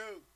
two,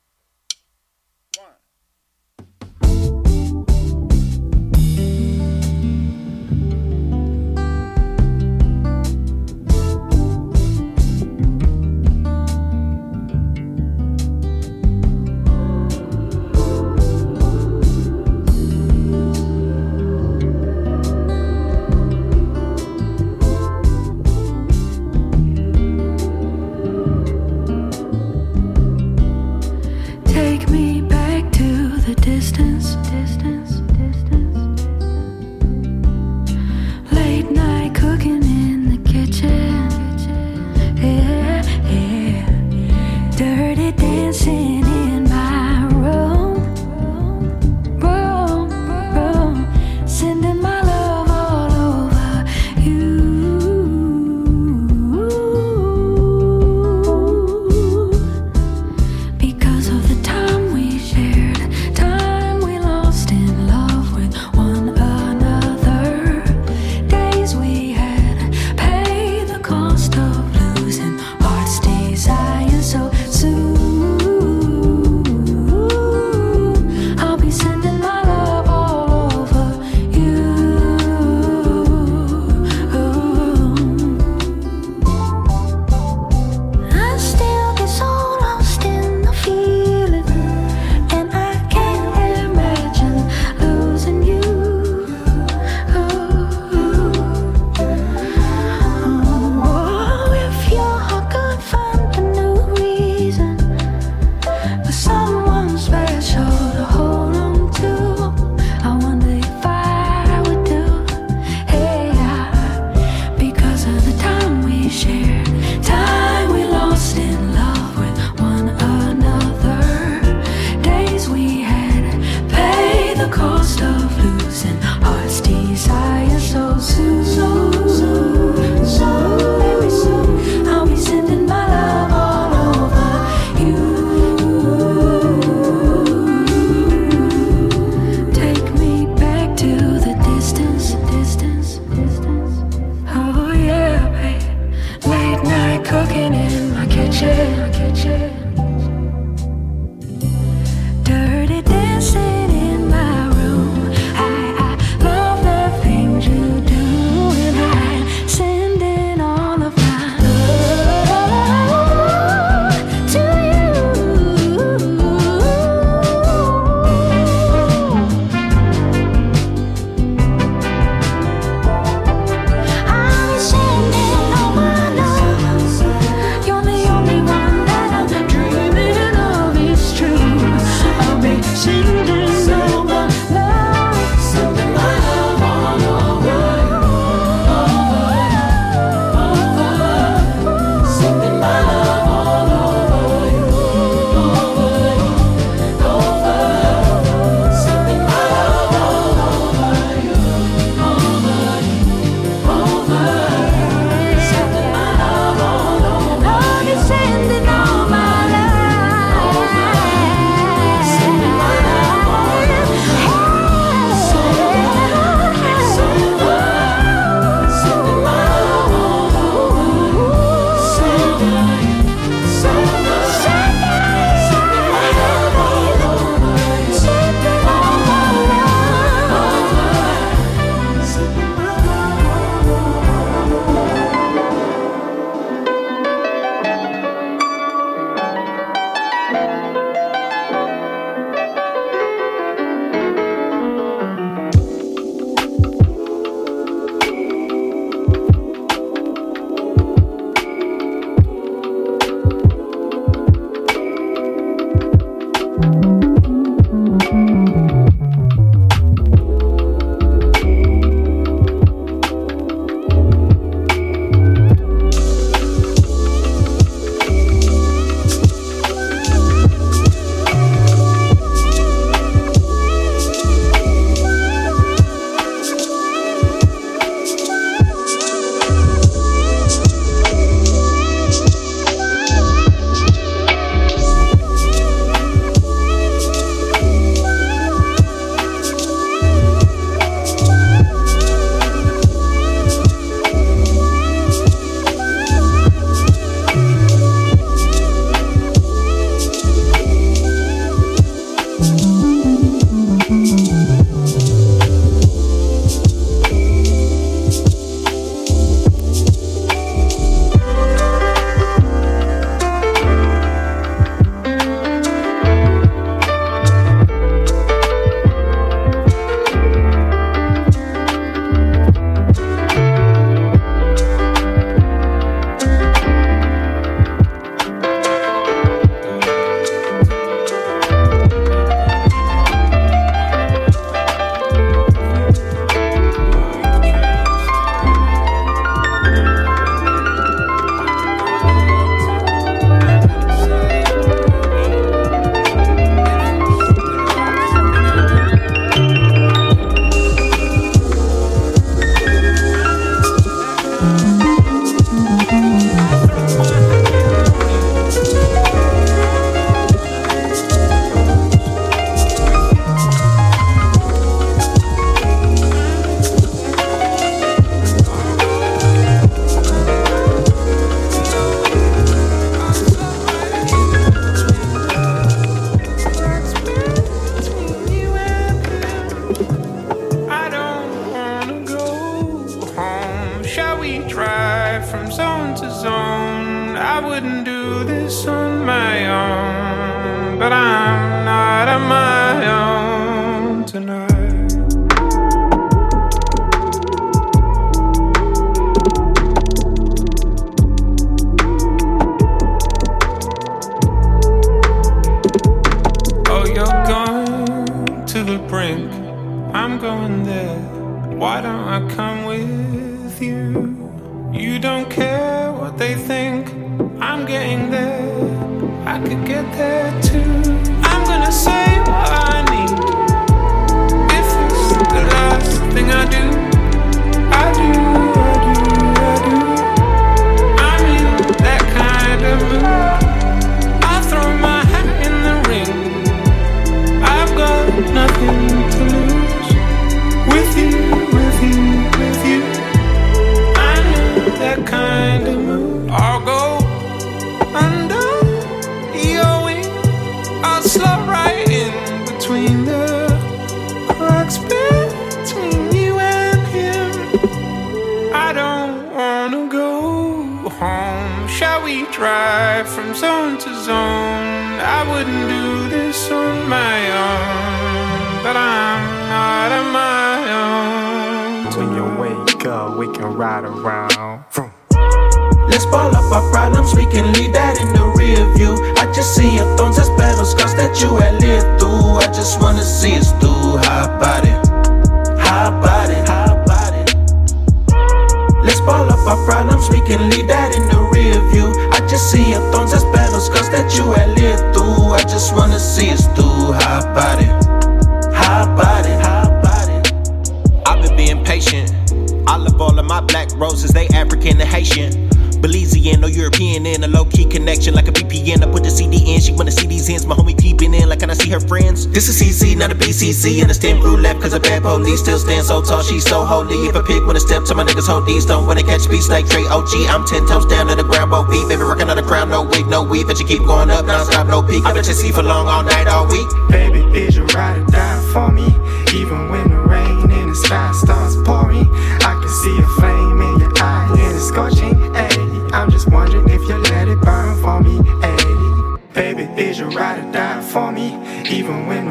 Still stand so tall, she's so holy. If a pig wanna step to my niggas, hold these. Don't wanna catch beast like Trey OG. I'm ten toes down to the ground, both feet. Baby, rocking on the crown, no wig, no weave. But you keep going up, non stop, no peak. I bet you see for long, all night, all week. Baby, is you ride or die for me? Even when the rain and the sky starts pouring, I can see a flame in your eye and it's scorching. Ayy, I'm just wondering if you let it burn for me. Ayy, baby, is you ride or die for me? Even when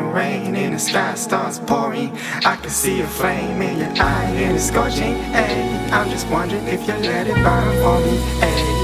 the sky starts pouring. I can see a flame in your eye and it's scorching. Hey, I'm just wondering if you let it burn for me. Hey.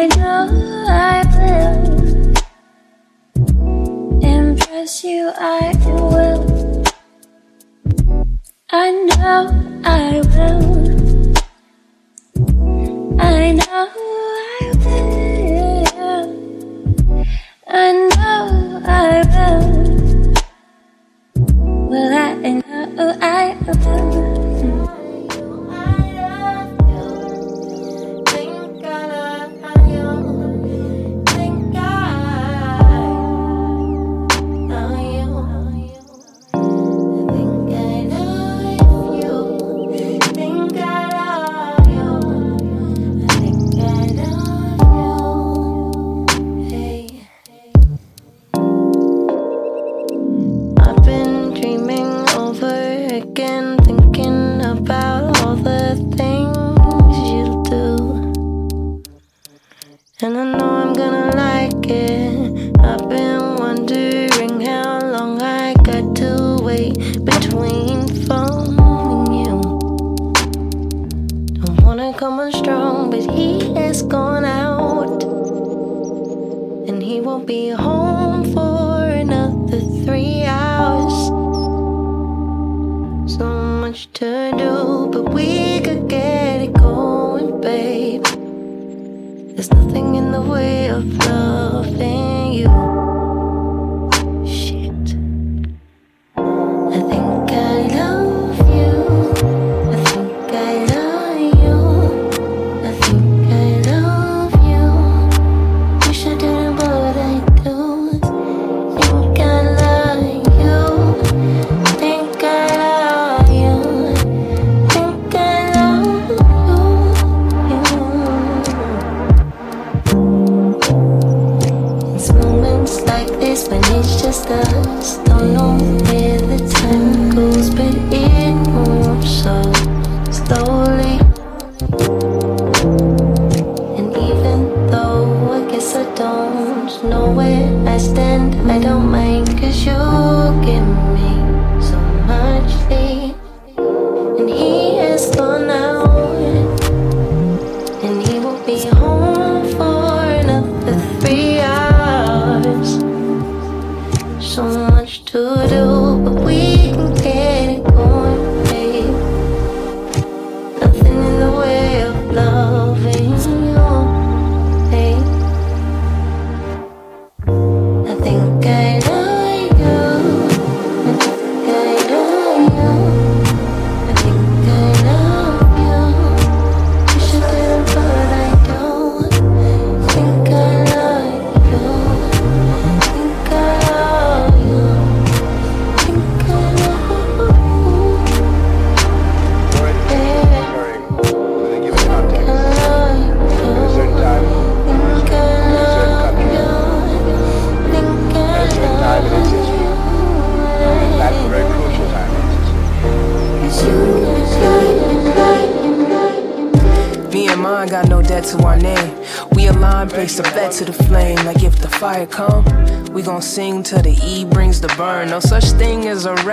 I know I will impress you. I will. I know I will. I know I will. I know I will. Well, I know I will. be home.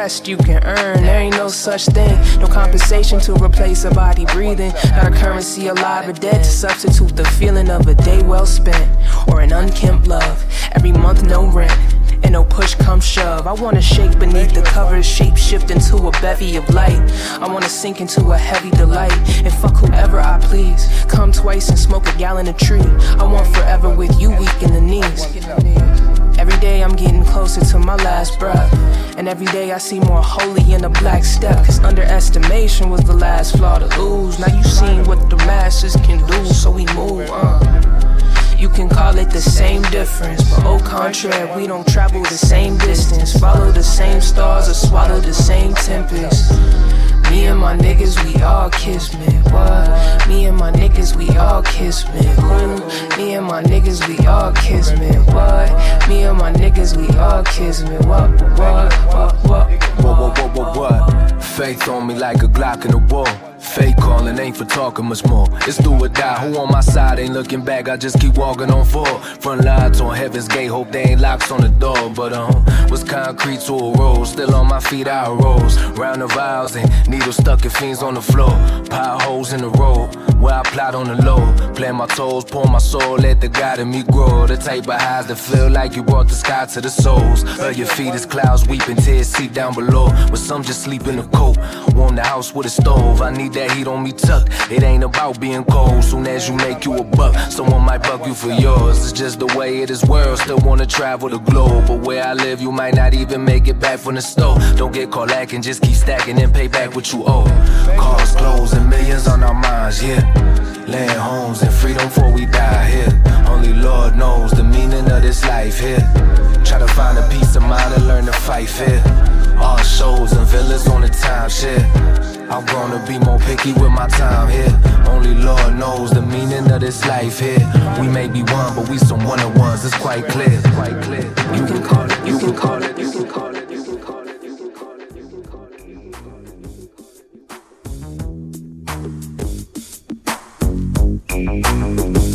You can earn. There ain't no such thing. No compensation to replace a body breathing. Not a currency alive or dead to substitute the feeling of a day well spent or an unkempt love. Every month, no rent. And no push come shove. I wanna shake beneath the covers, shape shift into a bevy of light. I wanna sink into a heavy delight and fuck whoever I please. Come twice and smoke a gallon of tree. I want forever with you, weak in the knees. Every day I'm getting closer to my last breath. And every day I see more holy in the black step. Cause underestimation was the last flaw to lose. Now you seen what the masses can do, so we move. Uh. You can call it the same difference, but au contraire, we don't travel the same distance, follow the same stars, or swallow the same tempest. Me and my niggas, we all kiss me. What? Me and my niggas, we all kiss me. Me and my niggas, we all kiss me. What? Me and my niggas, we all kiss me. What? What? What? What? What, what, what, what, what? Faith on me like a Glock in the wall. Fake calling ain't for talking much more. It's do or die. Who on my side ain't looking back? I just keep walking on forward. Front lines on heaven's gate. Hope they ain't locks on the door. But um, was concrete to a road. Still on my feet, I rose. Round the vials and needles stuck in fiends on the floor. Potholes in the road. Where I plot on the low. Plant my toes, pour my soul. Let the God in me grow. The type of highs that feel like you brought the sky to the souls. Of your feet is clouds weeping, tears seep down below. But some just sleep in the coat. Warm the house with a stove. I need that heat on me tucked. It ain't about being cold. Soon as you make you a buck, someone might bug you for yours. It's just the way it is world. Still wanna travel the globe. But where I live, you might not even make it back from the store. Don't get caught lacking, just keep stacking and pay back what you owe. Cars, clothes, and millions on our minds, yeah. Land homes and freedom before we die here. Only Lord knows the meaning of this life here. Try to find a peace of mind and learn to fight fair. All shows and villas on the time shit. I'm gonna be more picky with my time here. Only Lord knows the meaning of this life here. We may be one, but we some one of ones. It's quite clear. Quite clear. You can call it. You can call it. You can call it. You can call it. You can call it.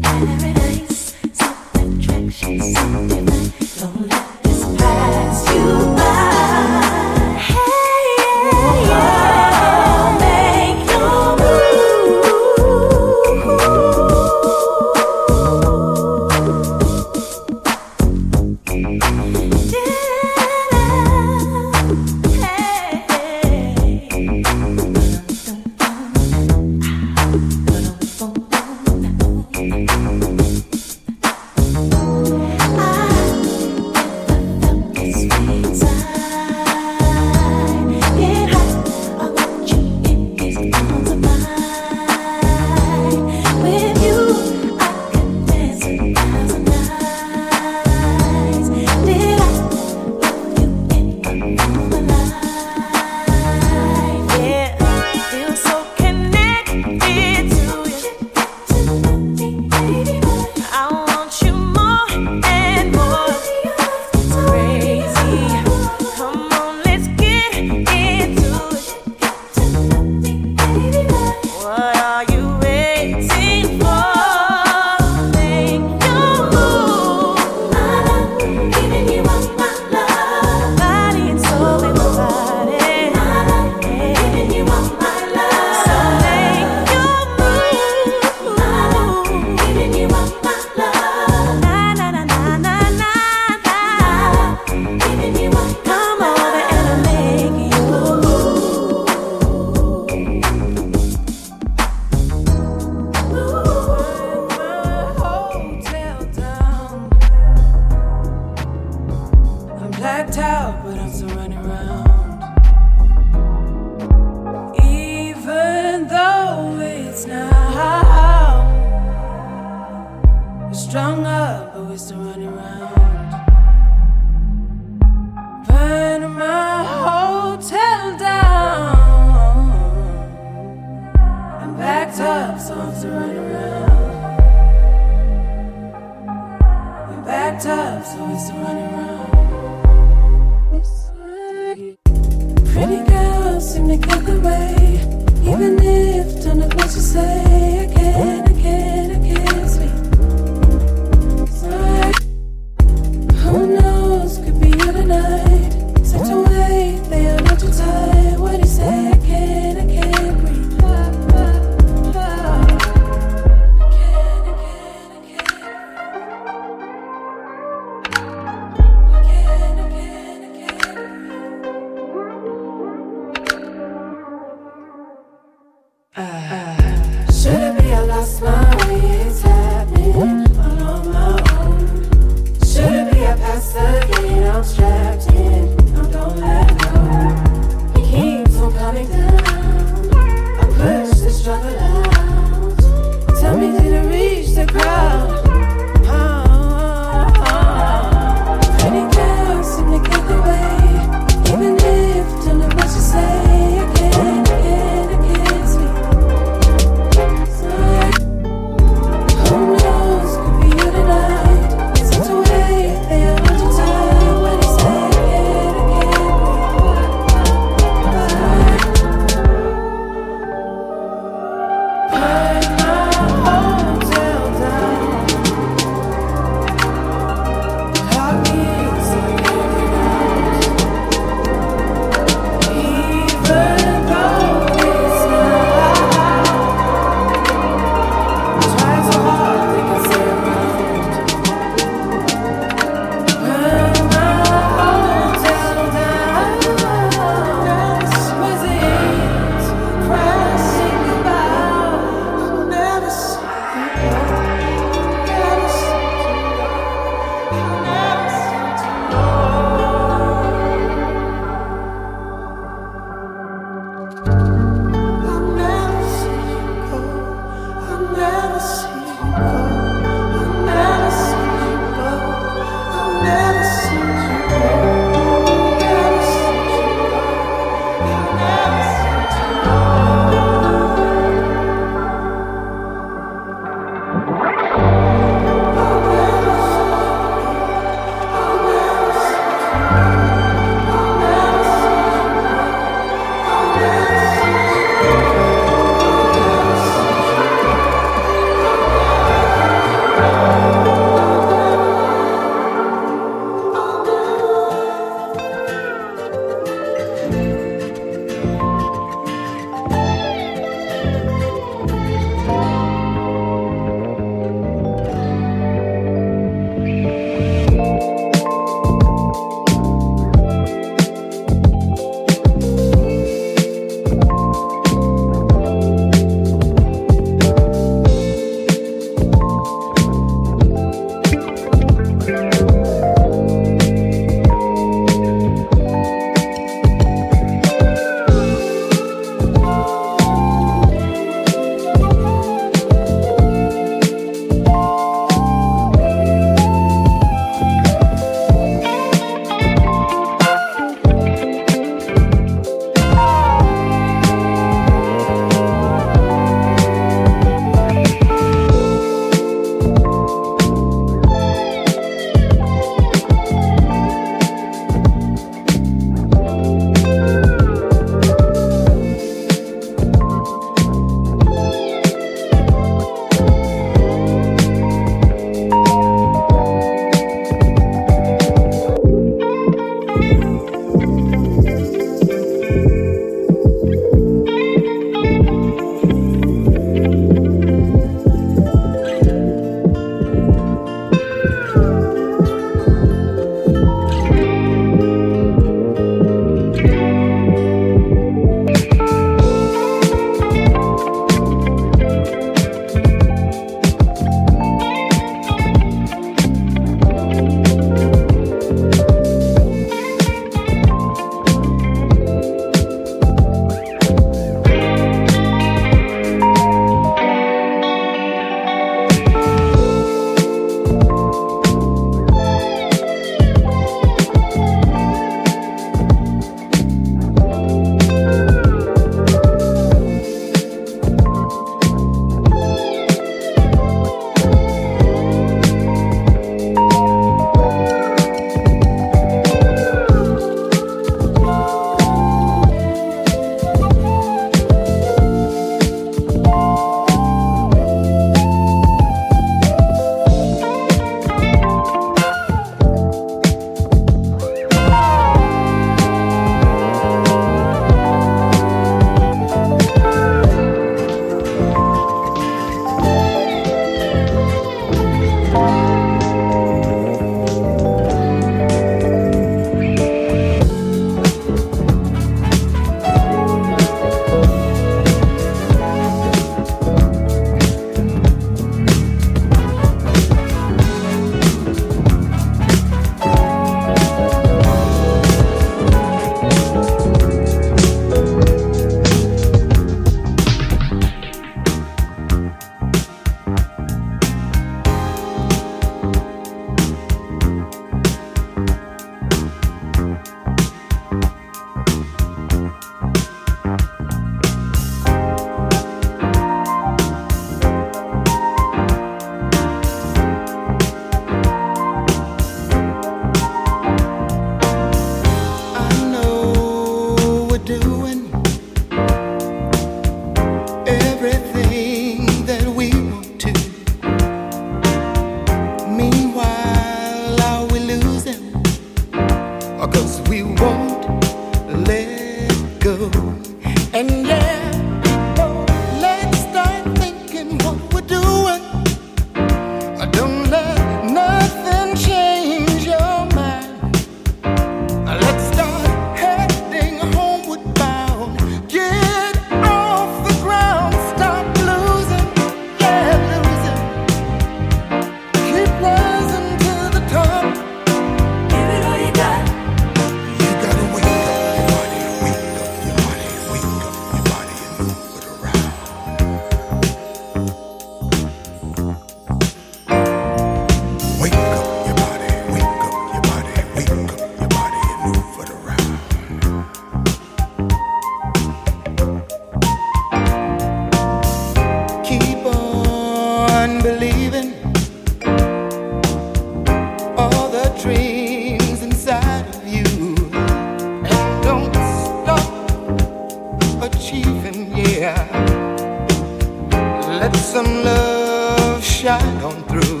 Let some love shine on through.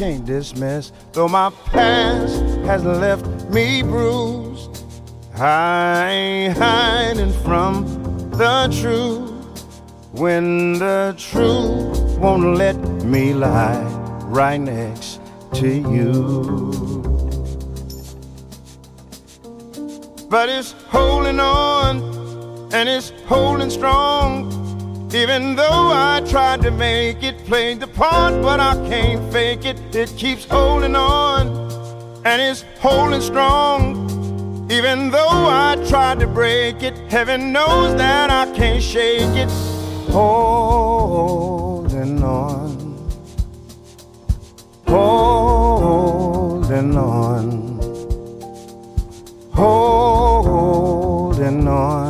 Can't dismiss. Though my past has left me bruised, I ain't hiding from the truth. When the truth won't let me lie right next to you. But it's holding on and it's holding strong. Even though I tried to make it, played the part, but I can't fake it. It keeps holding on and it's holding strong. Even though I tried to break it, heaven knows that I can't shake it. Holding on, holding on, holding on,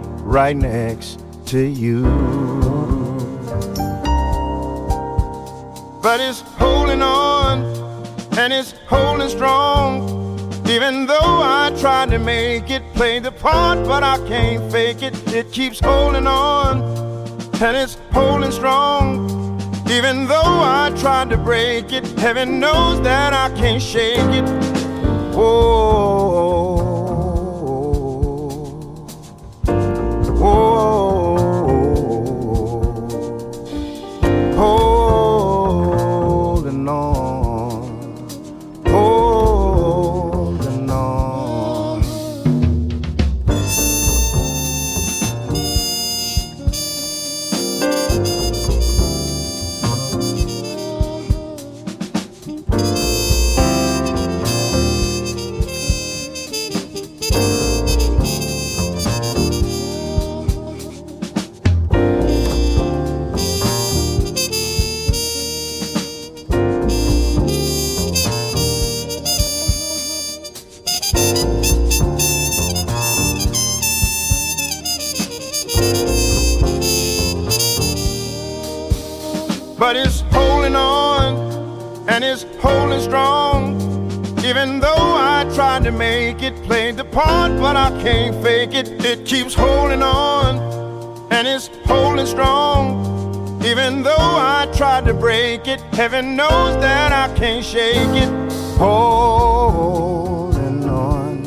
right next to you. But it's holding on and it's holding strong. Even though I tried to make it play the part, but I can't fake it. It keeps holding on and it's holding strong. Even though I tried to break it, heaven knows that I can't shake it. Whoa. Whoa. But it's holding on and it's holding strong. Even though I tried to make it play the part, but I can't fake it. It keeps holding on and it's holding strong. Even though I tried to break it, heaven knows that I can't shake it. Holding on,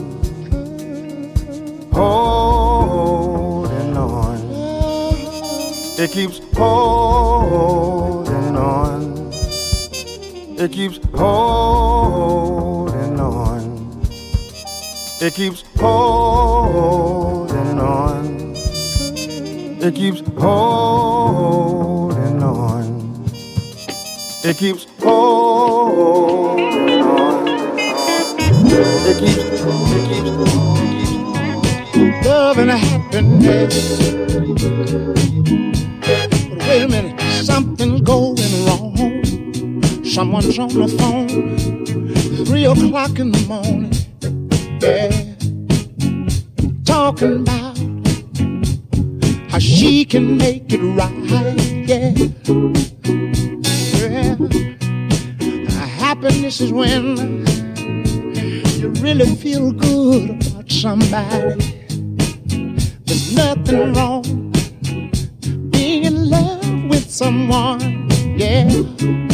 holding on. It keeps holding. It keeps holding on. It keeps holding on. It keeps holding on. It keeps holding on. It keeps, it keeps, it keeps. love and happiness. Wait a minute, something's going wrong. Someone's on the phone, three o'clock in the morning. Yeah, talking about how she can make it right. Yeah, yeah. Happiness is when you really feel good about somebody. There's nothing wrong being in love with someone. Yeah.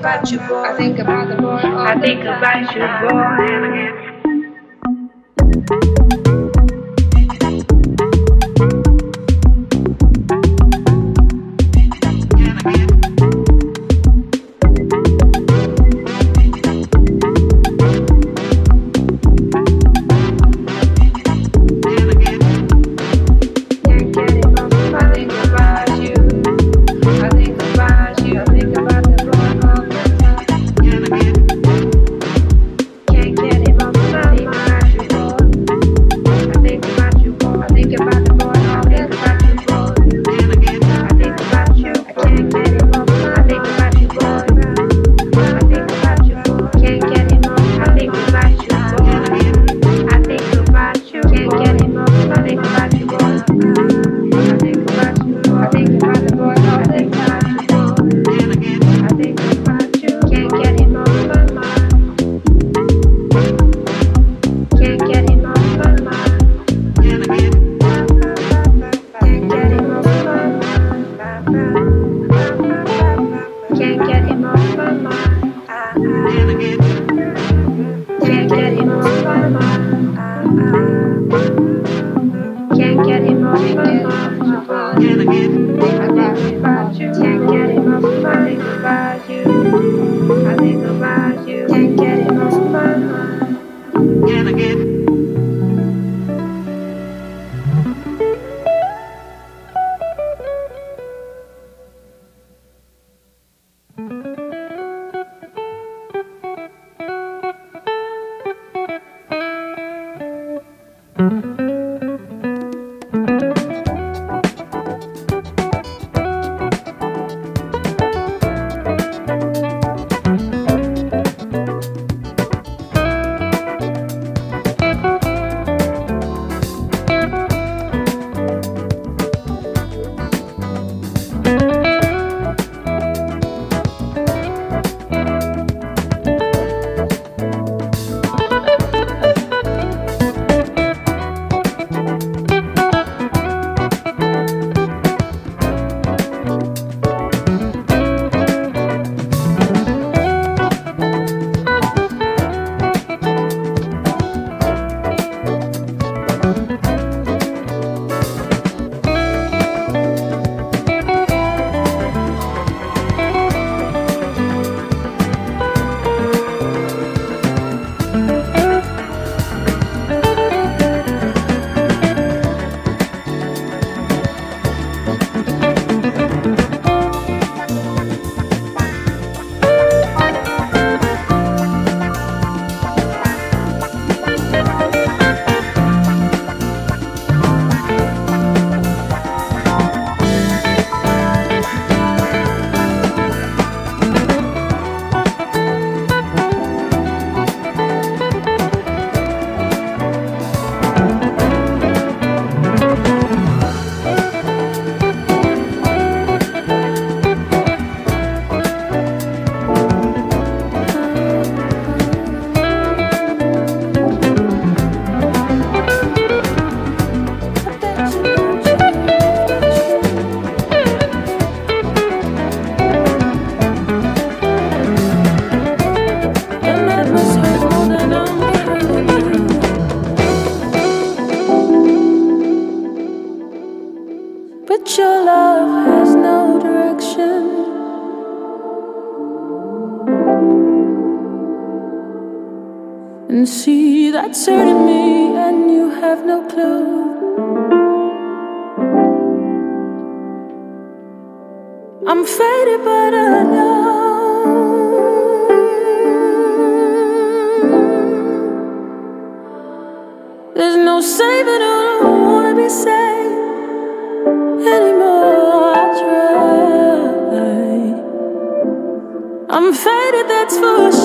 about you, boy. I think about the boy. I think about you, boy. You can't get it off my mind. Never get. I'm faded, but I know. There's no saving, I don't wanna be saved anymore. I try. I'm faded, that's for sure.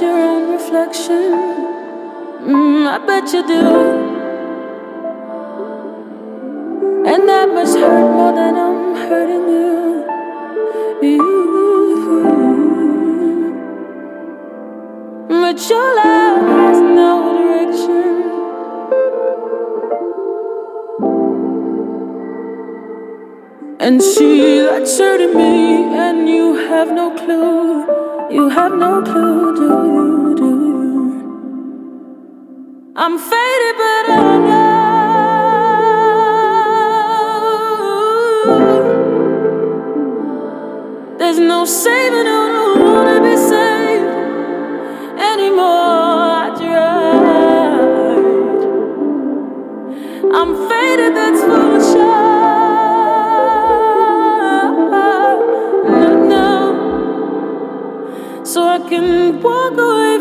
You your own reflection. Mm, I bet you do. And that must hurt more than I'm hurting you. you. But your love has no direction. And see, that's hurting me, and you have no clue. You have no clue, do you? Do you? I'm faded, but I know there's no saving. I don't wanna be saved anymore. I tried. I'm faded, that's for I can walk away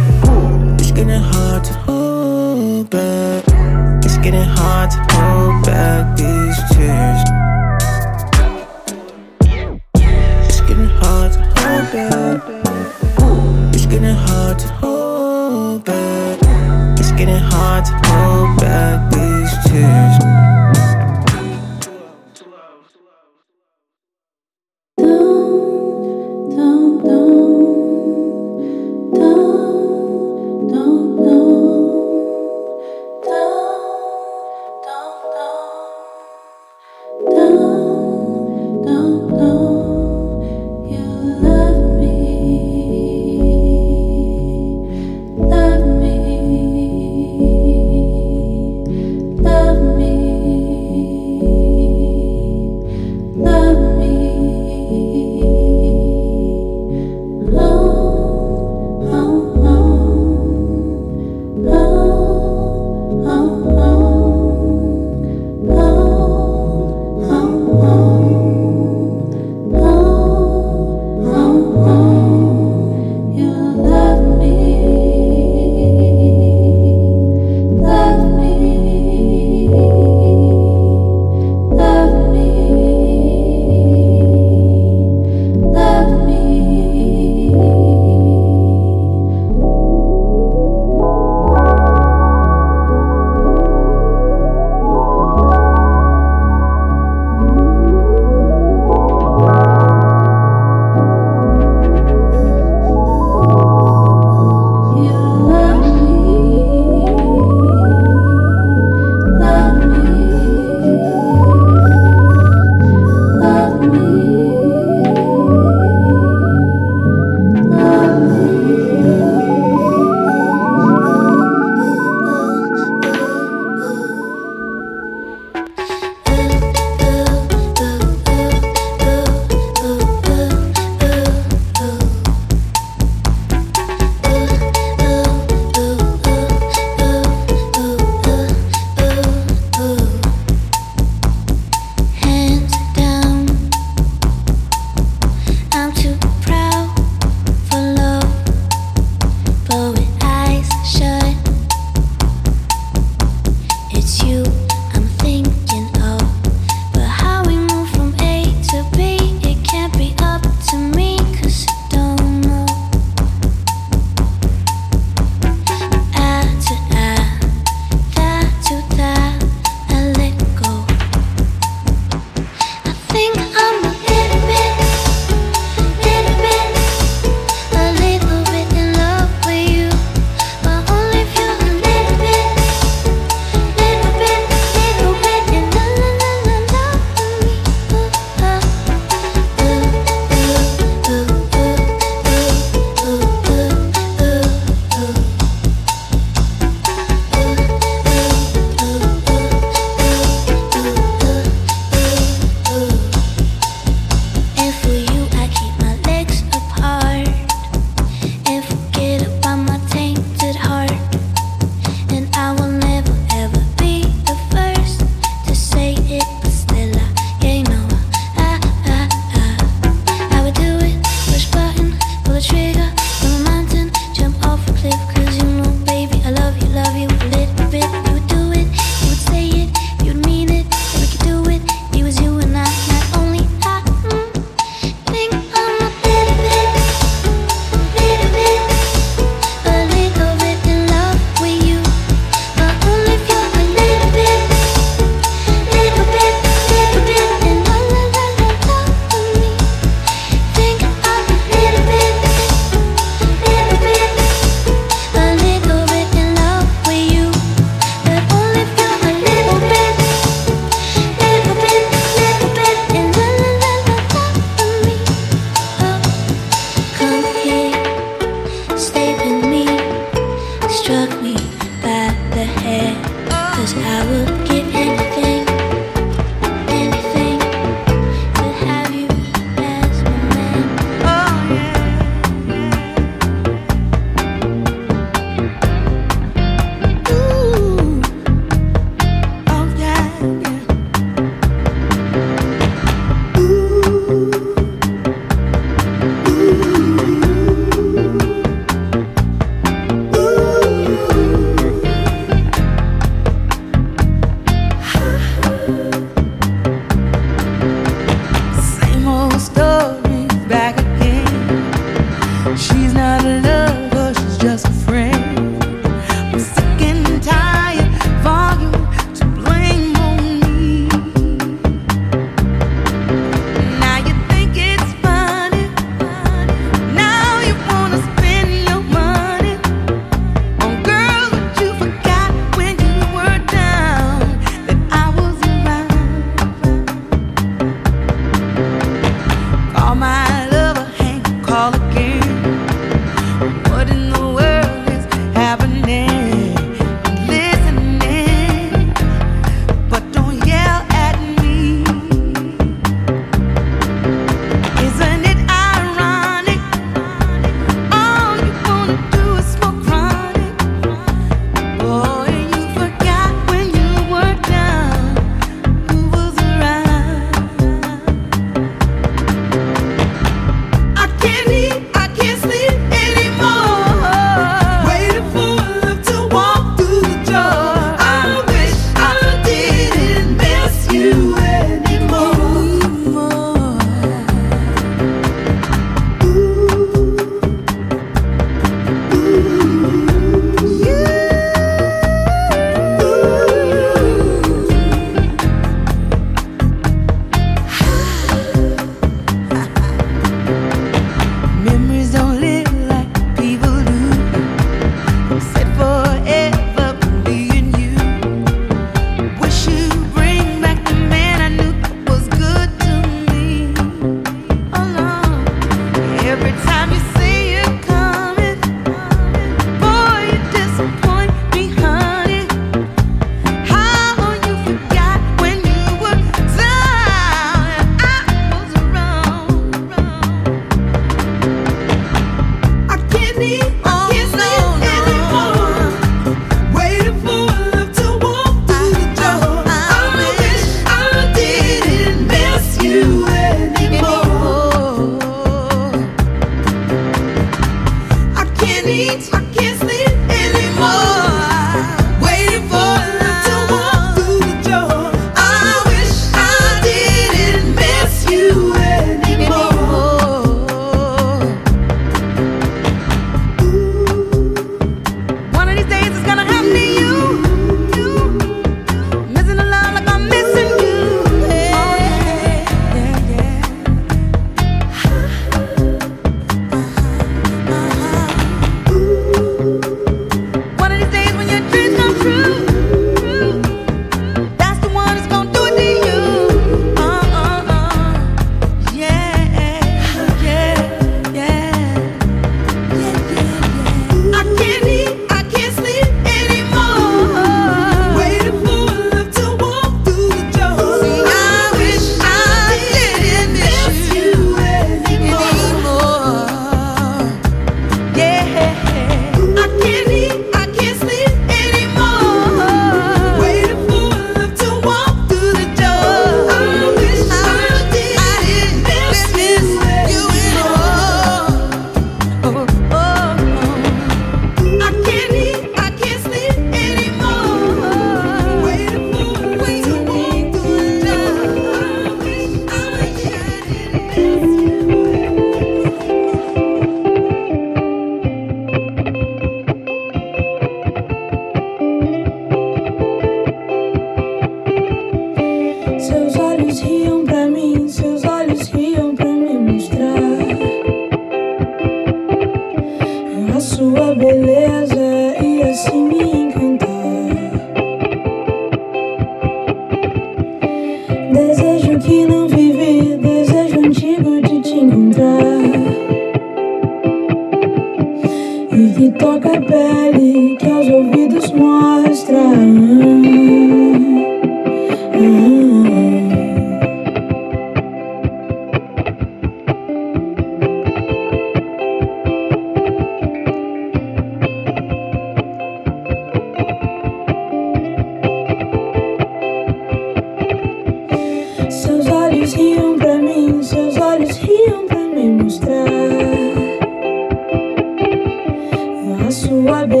a sua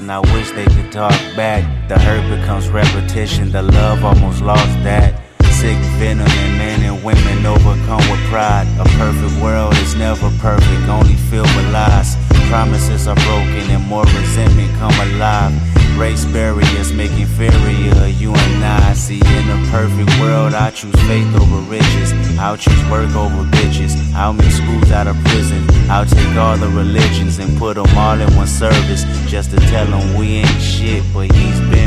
listen, I wish they could talk back. The hurt becomes repetition, the love almost lost that. Sick venom in men and women overcome with pride. A perfect world is never perfect, only filled with lies. Promises are broken and more resentment come alive. Race barriers make inferior you and I. See, in a perfect world, I choose faith over riches. I'll choose work over bitches. I'll make schools out of prison. I'll take all the religions and put them all in one service. Just to tell him we ain't shit, but he's been.